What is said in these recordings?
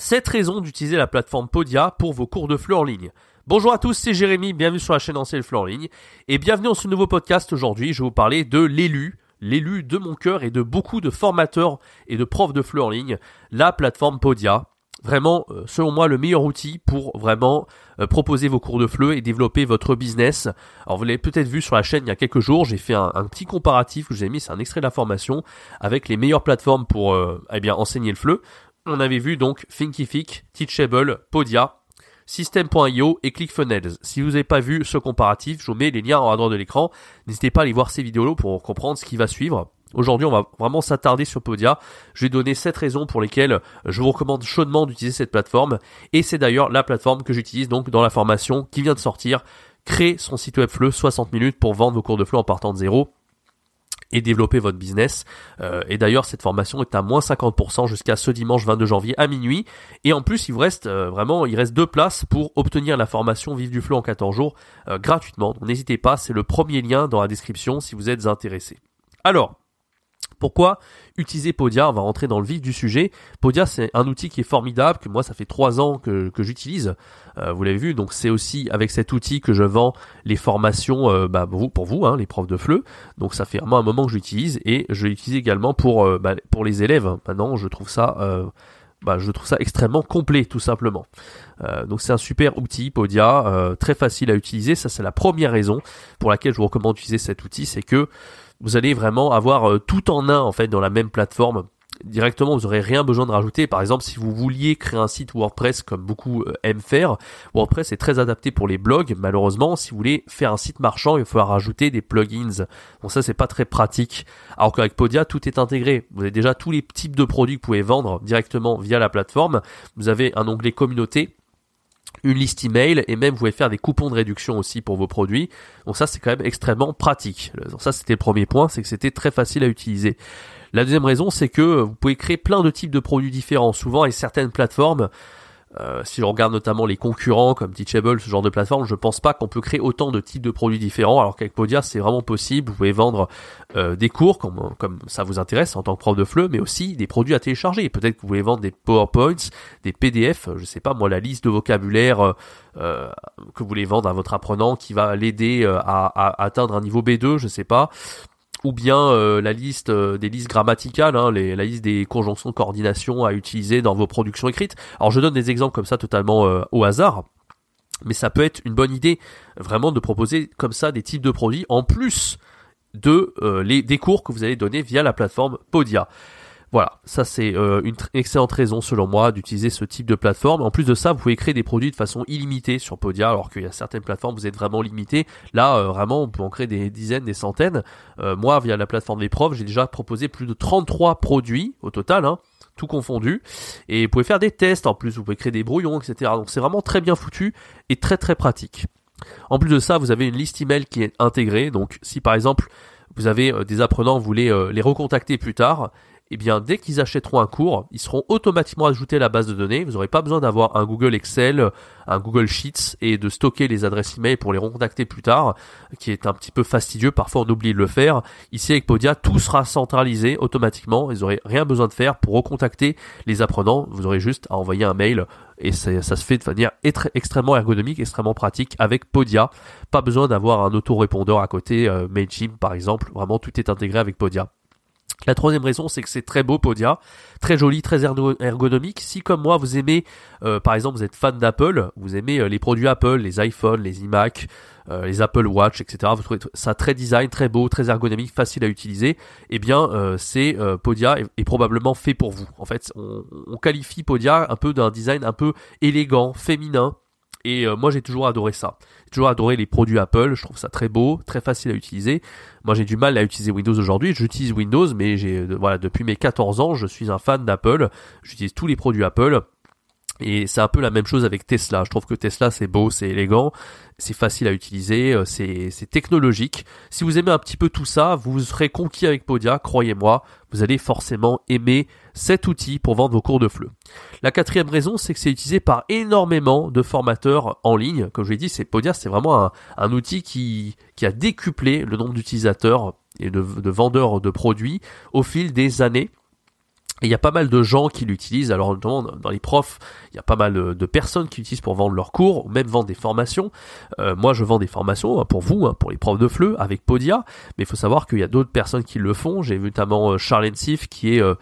7 raisons d'utiliser la plateforme Podia pour vos cours de FLE en ligne. Bonjour à tous, c'est Jérémy, bienvenue sur la chaîne Ancien FLE en ligne. Et bienvenue dans ce nouveau podcast aujourd'hui, je vais vous parler de l'élu, l'élu de mon cœur et de beaucoup de formateurs et de profs de FLE en ligne, la plateforme Podia. Vraiment, euh, selon moi, le meilleur outil pour vraiment euh, proposer vos cours de FLE et développer votre business. Alors vous l'avez peut-être vu sur la chaîne il y a quelques jours, j'ai fait un, petit comparatif que je vous ai mis, c'est un extrait de la formation avec les meilleures plateformes pour euh, eh bien enseigner le FLE on avait vu donc Thinkific, Teachable, Podia, System.io et ClickFunnels. Si vous n'avez pas vu ce comparatif, je vous mets les liens en droite de l'écran. N'hésitez pas à aller voir ces vidéos pour comprendre ce qui va suivre. Aujourd'hui, on va vraiment s'attarder sur Podia. Je vais donner 7 raisons pour lesquelles je vous recommande chaudement d'utiliser cette plateforme. Et c'est d'ailleurs la plateforme que j'utilise donc dans la formation qui vient de sortir. Créer son site web FLE 60 minutes pour vendre vos cours de FLE en partant de zéro et développer votre business. Euh, et d'ailleurs, cette formation est à moins 50% jusqu'à ce dimanche 22 janvier à minuit. Et en plus, il vous reste euh, vraiment, il reste deux places pour obtenir la formation Vive du Flow en 14 jours euh, gratuitement. Donc n'hésitez pas, c'est le premier lien dans la description si vous êtes intéressé. Alors, pourquoi utiliser Podia On va rentrer dans le vif du sujet. Podia, c'est un outil qui est formidable, que moi, ça fait trois ans que, que j'utilise. Euh, vous l'avez vu, donc c'est aussi avec cet outil que je vends les formations euh, bah, pour vous, hein, les profs de FLE. Donc ça fait vraiment un moment que j'utilise et je l'utilise également pour, euh, bah, pour les élèves. Maintenant, je trouve ça... Bah, je trouve ça extrêmement complet tout simplement. donc c'est un super outil Podia, très facile à utiliser. Ça c'est la première raison pour laquelle je vous recommande d'utiliser cet outil, c'est que vous allez vraiment avoir euh, tout en un en fait dans la même plateforme. Directement, vous n'aurez rien besoin de rajouter. Par exemple, si vous vouliez créer un site WordPress comme beaucoup euh, aiment faire, WordPress est très adapté pour les blogs. Malheureusement, si vous voulez faire un site marchand, il va falloir rajouter des plugins. Bon, ça, c'est pas très pratique. Alors qu'avec Podia, tout est intégré. Vous avez déjà tous les types de produits que vous pouvez vendre directement via la plateforme. Vous avez un onglet communauté une liste email et même vous pouvez faire des coupons de réduction aussi pour vos produits. Donc ça c'est quand même extrêmement pratique. Donc ça c'était le premier point, c'est que c'était très facile à utiliser. La deuxième raison c'est que vous pouvez créer plein de types de produits différents. Souvent et certaines plateformes euh, si je regarde notamment les concurrents comme Teachable, ce genre de plateforme, je pense pas qu'on peut créer autant de types de produits différents. Alors qu'avec Podia, c'est vraiment possible. Vous pouvez vendre euh, des cours comme, comme ça vous intéresse en tant que prof de FLE, mais aussi des produits à télécharger. Peut-être que vous pouvez vendre des PowerPoints, des PDF, je sais pas moi, la liste de vocabulaire euh, que vous voulez vendre à votre apprenant qui va l'aider à, à, atteindre un niveau B2, je sais pas ou bien euh, la liste euh, des listes grammaticales, hein, la liste des conjonctions de coordination à utiliser dans vos productions écrites. Alors je donne des exemples comme ça totalement euh, au hasard, mais ça peut être une bonne idée vraiment de proposer comme ça des types de produits en plus de les, des cours que vous allez donner via la plateforme Podia. Voilà, ça c'est euh, une excellente raison selon moi d'utiliser ce type de plateforme. En plus de ça, vous pouvez créer des produits de façon illimitée sur Podia, alors qu'il y a certaines plateformes vous êtes vraiment limité. Là, euh, vraiment, on peut en créer des dizaines, des centaines. Euh, moi, via la plateforme des profs, j'ai déjà proposé plus de 33 produits au total, hein, tout confondu. Et vous pouvez faire des tests en plus, vous pouvez créer des brouillons, etc. Donc c'est vraiment très bien foutu et très très pratique. En plus de ça, vous avez une liste email qui est intégrée. Donc si par exemple vous avez des apprenants, vous voulez les recontacter plus tard, eh bien dès qu'ils achèteront un cours, ils seront automatiquement ajoutés à la base de données. Vous n'aurez pas besoin d'avoir un Google Excel, un Google Sheets et de stocker les adresses email pour les recontacter plus tard, qui est un petit peu fastidieux. Parfois on oublie de le faire. Ici avec Podia, tout sera centralisé automatiquement. Ils n'aurez rien besoin de faire pour recontacter les apprenants. Vous aurez juste à envoyer un mail et ça, se fait de manière extrêmement ergonomique, extrêmement pratique avec Podia. Pas besoin d'avoir un autorépondeur à côté, euh, Mailchimp par exemple. Vraiment tout est intégré avec Podia. La troisième raison, c'est que c'est très beau Podia, très joli, très ergonomique. Si comme moi vous aimez, euh, par exemple, vous êtes fan d'Apple, vous aimez euh, les produits Apple, les iPhones, les iMac, euh, les Apple Watch, etc. Vous trouvez ça très design, très beau, très ergonomique, facile à utiliser. Eh bien, c'est Podia est, probablement fait pour vous. En fait, on, on qualifie Podia un peu d'un design un peu élégant, féminin, et euh, moi j'ai toujours adoré ça. J'ai toujours adoré les produits Apple, je trouve ça très beau, très facile à utiliser. Moi j'ai du mal à utiliser Windows aujourd'hui, j'utilise Windows mais euh, voilà, depuis mes 14 ans, je suis un fan d'Apple. J'utilise tous les produits Apple. Et c'est un peu la même chose avec Tesla. Je trouve que Tesla c'est beau, c'est élégant, c'est facile à utiliser, euh, c'est, technologique. Si vous aimez un petit peu tout ça, vous serez conquis avec Podia, croyez-moi, vous allez forcément aimer cet outil pour vendre vos cours de FLE. La quatrième raison, c'est que c'est utilisé par énormément de formateurs en ligne. Comme je l'ai dit, Podia, c'est vraiment un, outil qui, a décuplé le nombre d'utilisateurs et de vendeurs de produits au fil des années. Il y a pas mal de gens qui l'utilisent, alors notamment dans les profs, il y a pas mal de, personnes qui l'utilisent pour vendre leurs cours, ou même vendre des formations. Euh, moi je vends des formations hein, pour vous, hein, pour les profs de FLE, avec Podia, mais il faut savoir qu'il y a d'autres personnes qui le font. J'ai notamment euh, Charlène Sif, qui est euh,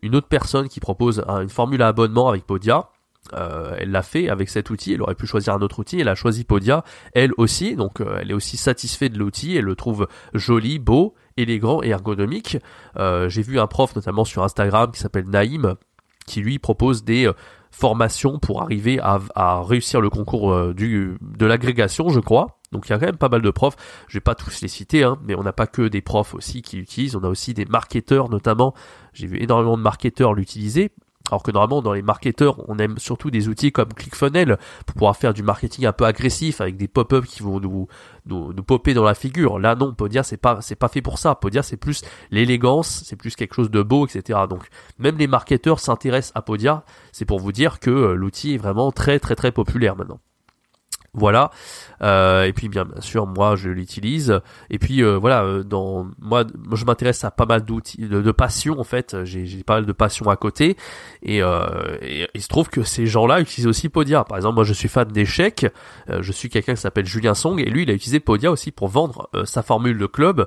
une autre personne qui propose une formule à abonnement avec Podia. Elle l'a fait avec cet outil, elle aurait pu choisir un autre outil, elle a choisi Podia, elle aussi, donc elle est aussi satisfaite de l'outil, elle le trouve joli, beau, élégant et ergonomique. Euh, j'ai vu un prof notamment sur Instagram qui s'appelle Naïm qui lui propose des euh, formations pour arriver à, réussir le concours euh, du, de l'agrégation, je crois. Donc il y a quand même pas mal de profs. Je vais pas tous les citer, hein, mais on n'a pas que des profs aussi qui l'utilisent. On a aussi des marketeurs notamment. J'ai vu énormément de marketeurs l'utiliser. Alors que normalement dans les marketeurs, on aime surtout des outils comme ClickFunnels pour pouvoir faire du marketing un peu agressif avec des pop-up qui vont nous, nous, nous popper dans la figure. Là non, Podia c'est pas c'est pas fait pour ça. Podia c'est plus l'élégance, c'est plus quelque chose de beau, etc. Donc même les marketeurs s'intéressent à Podia. C'est pour vous dire que euh, l'outil est vraiment très très très populaire maintenant. Voilà. Euh, et puis bien, sûr, moi je l'utilise. Et puis euh, voilà, euh, dans moi, je m'intéresse à pas mal d'outils, de, de passion en fait. J'ai pas mal de passion à côté. Et, et, il se trouve que ces gens-là utilisent aussi Podia. Par exemple, moi je suis fan d'échecs. je suis quelqu'un qui s'appelle Julien Song et lui il a utilisé Podia aussi pour vendre sa formule de club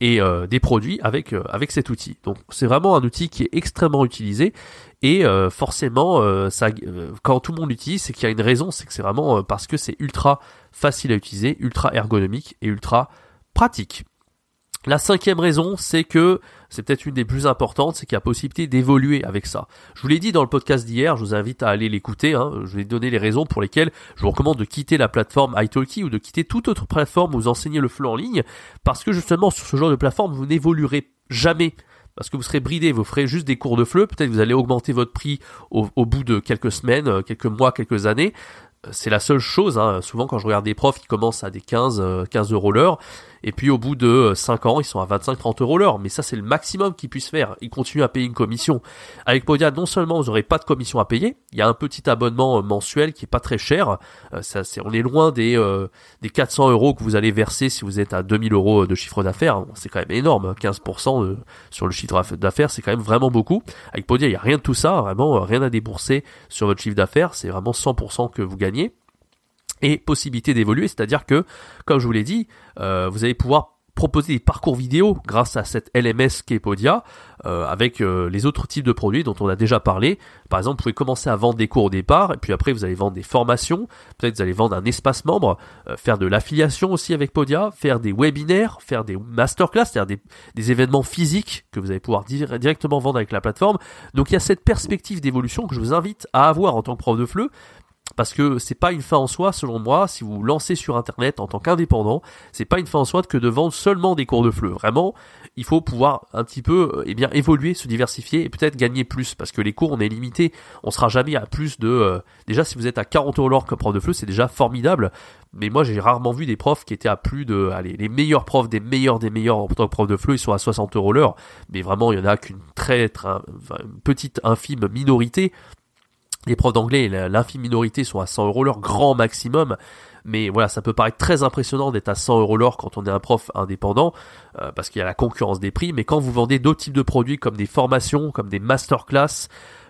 et euh, des produits avec euh, avec cet outil. Donc c'est vraiment un outil qui est extrêmement utilisé et euh, forcément ça quand tout le monde l'utilise, c'est qu'il y a une raison, c'est que c'est vraiment parce que c'est ultra facile à utiliser, ultra ergonomique et ultra pratique. La cinquième raison, c'est que c'est peut-être une des plus importantes, c'est qu'il y a possibilité d'évoluer avec ça. Je vous l'ai dit dans le podcast d'hier, je vous invite à aller l'écouter. Hein. je vais donner les raisons pour lesquelles je vous recommande de quitter la plateforme italki ou de quitter toute autre plateforme où vous enseignez le flux en ligne, parce que justement sur ce genre de plateforme, vous n'évoluerez jamais parce que vous serez bridé, vous ferez juste des cours de fleu, peut-être vous allez augmenter votre prix au, au, bout de quelques semaines, quelques mois, quelques années, c'est la seule chose. Hein. Souvent, quand je regarde des profs qui commencent à des 15, 15 euh, euros l'heure, et puis au bout de 5 ans, ils sont à 25-30 euros l'heure. Mais ça, c'est le maximum qu'ils puissent faire. Ils continuent à payer une commission. Avec Podia, non seulement vous n'aurez pas de commission à payer, il y a un petit abonnement euh, mensuel qui est pas très cher. Euh, c'est, on est loin des, des 400 euros que vous allez verser si vous êtes à 2000 euros de chiffre d'affaires. C'est quand même énorme. 15% hein. sur le chiffre d'affaires, c'est quand même vraiment beaucoup. Avec Podia, il n'y a rien de tout ça. Vraiment, rien à débourser sur votre chiffre d'affaires. C'est vraiment 100% que vous gagnez et possibilité d'évoluer, c'est-à-dire que, comme je vous l'ai dit, euh, vous allez pouvoir proposer des parcours vidéo grâce à cette LMS qu'est Podia euh, avec euh, les autres types de produits dont on a déjà parlé. Par exemple, vous pouvez commencer à vendre des cours au départ et puis après vous allez vendre des formations, peut-être vous allez vendre un espace membre, faire de l'affiliation aussi avec Podia, faire des webinaires, faire des masterclass, c'est-à-dire des, événements physiques que vous allez pouvoir directement vendre avec la plateforme. Donc il y a cette perspective d'évolution que je vous invite à avoir en tant que prof de FLE parce que c'est pas une fin en soi, selon moi, si vous lancez sur internet en tant qu'indépendant, c'est pas une fin en soi que de vendre seulement des cours de fleu. Vraiment, il faut pouvoir un petit peu eh bien évoluer, se diversifier et peut-être gagner plus parce que les cours on est limité, on sera jamais à plus de euh, déjà si vous êtes à 40 euros l'heure comme prof de fleu, c'est déjà formidable. Mais moi j'ai rarement vu des profs qui étaient à plus de allez, les meilleurs profs des meilleurs des meilleurs en tant que prof de fleu, ils sont à 60 euros l'heure, mais vraiment il y en a qu'une très, très petite infime minorité les profs d'anglais, l'infime minorité sont à 100 euros l'heure, grand maximum. Mais voilà, ça peut paraître très impressionnant d'être à 100 euros l'heure quand on est un prof indépendant, euh, parce qu'il y a la concurrence des prix. Mais quand vous vendez d'autres types de produits comme des formations, comme des masterclass,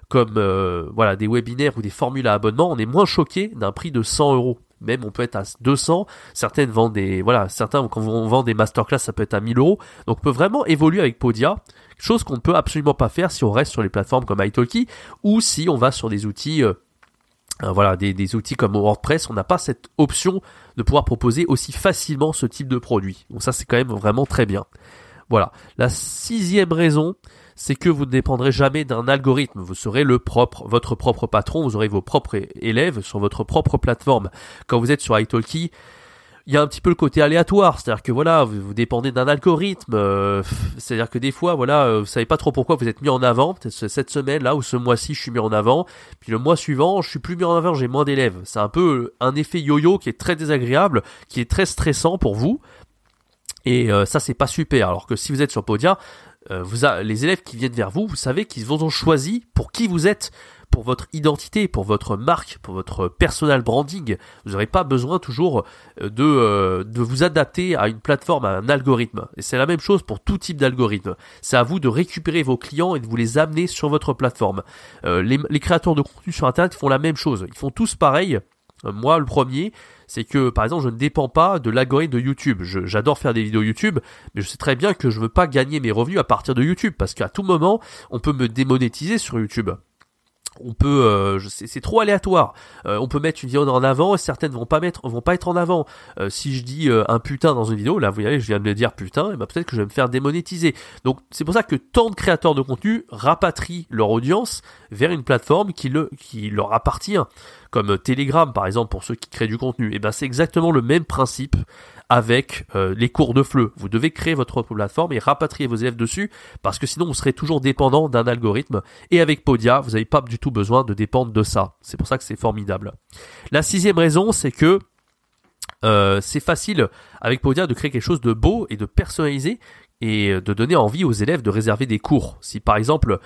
comme euh, voilà des webinaires ou des formules à abonnement, on est moins choqué d'un prix de 100 euros. Même on peut être à 200. Certaines vendent des voilà, certains quand on vend des masterclass, ça peut être à 1000 euros. Donc on peut vraiment évoluer avec Podia chose qu'on ne peut absolument pas faire si on reste sur les plateformes comme italki ou si on va sur des outils euh, euh, voilà, des, des, outils comme WordPress, on n'a pas cette option de pouvoir proposer aussi facilement ce type de produit. Donc ça c'est quand même vraiment très bien. Voilà. La sixième raison, c'est que vous ne dépendrez jamais d'un algorithme. Vous serez le propre, votre propre patron, vous aurez vos propres élèves sur votre propre plateforme. Quand vous êtes sur italki, il y a un petit peu le côté aléatoire, c'est-à-dire que voilà, vous, dépendez d'un algorithme, euh, c'est-à-dire que des fois, voilà, euh, vous savez pas trop pourquoi vous êtes mis en avant, cette semaine là ou ce mois-ci je suis mis en avant, puis le mois suivant je suis plus mis en avant, j'ai moins d'élèves. C'est un peu un effet yo-yo qui est très désagréable, qui est très stressant pour vous, et euh, ça c'est pas super. Alors que si vous êtes sur Podia, vous les élèves qui viennent vers vous, vous savez qu'ils vous ont choisi pour qui vous êtes pour votre identité, pour votre marque, pour votre personal branding. Vous n'aurez pas besoin toujours euh, de, euh, de vous adapter à une plateforme, à un algorithme. Et c'est la même chose pour tout type d'algorithme. C'est à vous de récupérer vos clients et de vous les amener sur votre plateforme. Euh, les, les créateurs de contenu sur Internet font la même chose. Ils font tous pareil. Moi, le premier, c'est que par exemple je ne dépends pas de l'algorithme de YouTube. J'adore faire des vidéos YouTube, mais je sais très bien que je veux pas gagner mes revenus à partir de YouTube parce qu'à tout moment on peut me démonétiser sur YouTube on peut euh, c'est trop aléatoire. Euh, on peut mettre une vidéo en avant et certaines vont pas mettre vont pas être en avant. Euh, si je dis un putain dans une vidéo là vous voyez je viens de le dire putain et ben peut-être que je vais me faire démonétiser. Donc c'est pour ça que tant de créateurs de contenu rapatrient leur audience vers une plateforme qui le qui leur appartient. Comme Telegram par exemple pour ceux qui créent du contenu. Et ben c'est exactement le même principe avec euh, les cours de FLE. Vous devez créer votre plateforme et rapatrier vos élèves dessus parce que sinon vous serez toujours dépendant d'un algorithme. Et avec Podia, vous n'avez pas du tout besoin de dépendre de ça. C'est pour ça que c'est formidable. La sixième raison, c'est que euh, c'est facile avec Podia de créer quelque chose de beau et de personnalisé et euh, de donner envie aux élèves de réserver des cours. Si par exemple,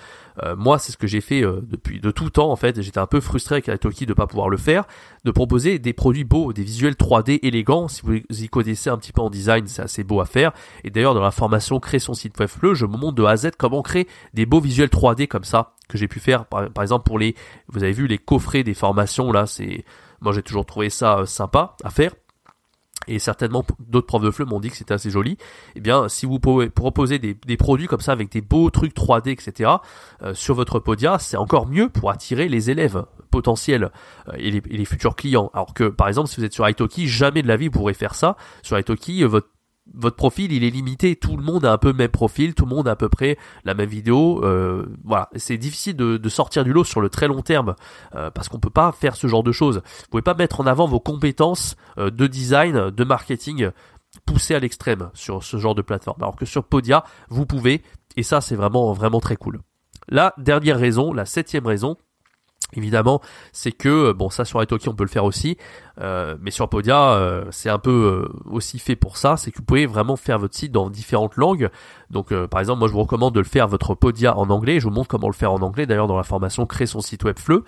euh, moi c'est ce que j'ai fait euh, depuis de tout temps en fait, j'étais un peu frustré avec Italki de pas pouvoir le faire, de proposer des produits beaux, des visuels 3D élégants. Si vous y connaissez un petit peu en design, c'est assez beau à faire. Et d'ailleurs dans la formation Créer son site web fleu, je me montre de A à Z comment créer des beaux visuels 3D comme ça que j'ai pu faire par, par, exemple pour les, vous avez vu les coffrets des formations là, c'est, moi j'ai toujours trouvé ça sympa à faire et certainement d'autres profs de FLE m'ont dit que c'était assez joli, eh bien si vous pouvez proposer des, produits comme ça avec des beaux trucs 3D, etc. Euh, sur votre Podia, c'est encore mieux pour attirer les élèves potentiels euh, et, les, et, les, futurs clients. Alors que par exemple si vous êtes sur Italki, jamais de la vie vous pourrez faire ça. Sur Italki, votre votre profil il est limité, tout le monde a un peu le même profil, tout le monde a à peu près la même vidéo, euh, voilà, c'est difficile de, sortir du lot sur le très long terme euh, parce qu'on peut pas faire ce genre de choses. Vous pouvez pas mettre en avant vos compétences euh, de design, de marketing poussées à l'extrême sur ce genre de plateforme. Alors que sur Podia, vous pouvez et ça c'est vraiment vraiment très cool. La dernière raison, la septième raison, Évidemment, c'est que bon ça sur Italki on peut le faire aussi, euh, mais sur Podia euh, c'est un peu euh, aussi fait pour ça, c'est que vous pouvez vraiment faire votre site dans différentes langues. Donc par exemple moi je vous recommande de le faire votre Podia en anglais, je vous montre comment le faire en anglais. D'ailleurs dans la formation créer son site web fleu.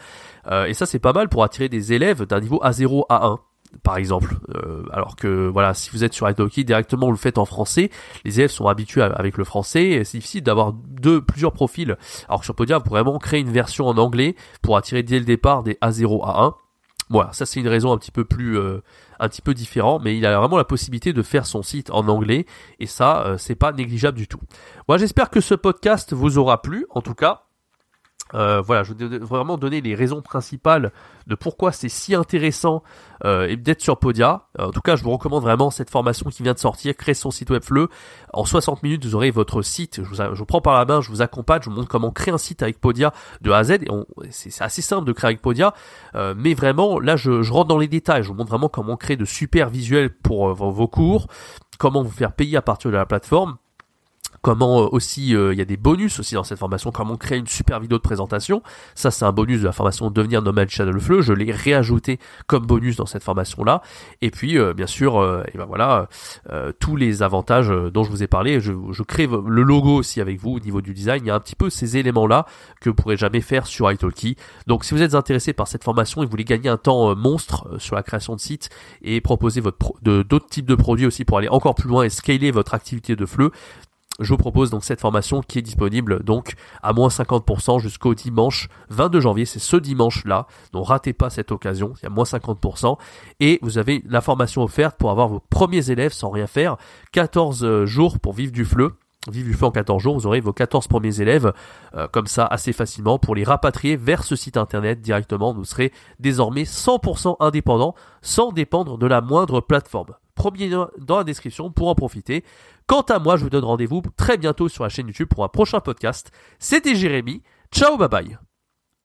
et ça c'est pas mal pour attirer des élèves d'un niveau A0 A1 par exemple. Euh, alors que voilà, si vous êtes sur Italki directement, vous le faites en français. Les élèves sont habitués avec le français. et C'est difficile d'avoir deux, plusieurs profils. Alors que sur Podia, vous pouvez vraiment créer une version en anglais pour attirer dès le départ des A0 A1. Voilà, ça c'est une raison un petit peu plus, euh, un petit peu différent, mais il a vraiment la possibilité de faire son site en anglais et ça, euh, c'est pas négligeable du tout. Moi, j'espère que ce podcast vous aura plu. En tout cas, euh, voilà, je vais vraiment donner les raisons principales de pourquoi c'est si intéressant euh, d'être sur Podia. Euh, en tout cas, je vous recommande vraiment cette formation qui vient de sortir, créer son site web fleu. En 60 minutes, vous aurez votre site. Je vous, prends par la main, je vous accompagne, je vous montre comment créer un site avec Podia de A à Z. Et c'est assez simple de créer avec Podia, mais vraiment, là, je, je, rentre dans les détails. Je vous montre vraiment comment créer de super visuels pour vos cours, comment vous faire payer à partir de la plateforme comment euh, aussi euh, il y a des bonus aussi dans cette formation, comment créer une super vidéo de présentation. Ça c'est un bonus de la formation Devenir Nomad Channel Flow. Je l'ai réajouté comme bonus dans cette formation là. Et puis euh, bien sûr, et ben voilà tous les avantages dont je vous ai parlé. Je, crée le logo aussi avec vous au niveau du design. Il y a un petit peu ces éléments là que vous pourrez jamais faire sur italki. Donc si vous êtes intéressé par cette formation et vous voulez gagner un temps monstre sur la création de sites et proposer votre d'autres types de produits aussi pour aller encore plus loin et scaler votre activité de fleu, je vous propose donc cette formation qui est disponible donc à moins 50% jusqu'au dimanche 22 janvier. C'est ce dimanche-là. Donc ratez pas cette occasion. Il y a moins 50%. Et vous avez la formation offerte pour avoir vos premiers élèves sans rien faire. 14 euh, jours pour vivre du fleu. Vivre du fleu en 14 jours, vous aurez vos 14 premiers élèves euh, comme ça assez facilement pour les rapatrier vers ce site internet directement. Vous serez désormais 100% indépendant sans dépendre de la moindre plateforme. Premier dans la description pour en profiter. Quant à moi, je vous donne rendez-vous très bientôt sur la chaîne YouTube pour un prochain podcast. C'était Jérémy. Ciao, bye bye.